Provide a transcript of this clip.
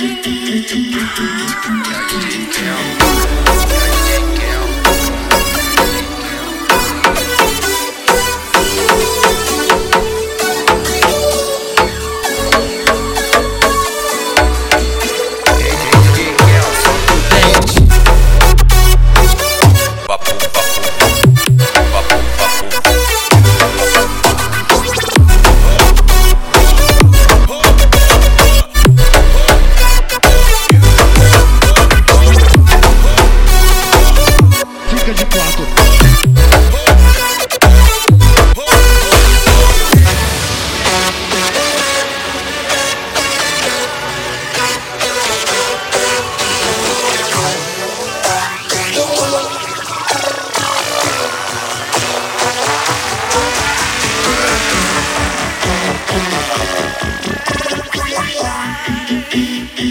I to not down.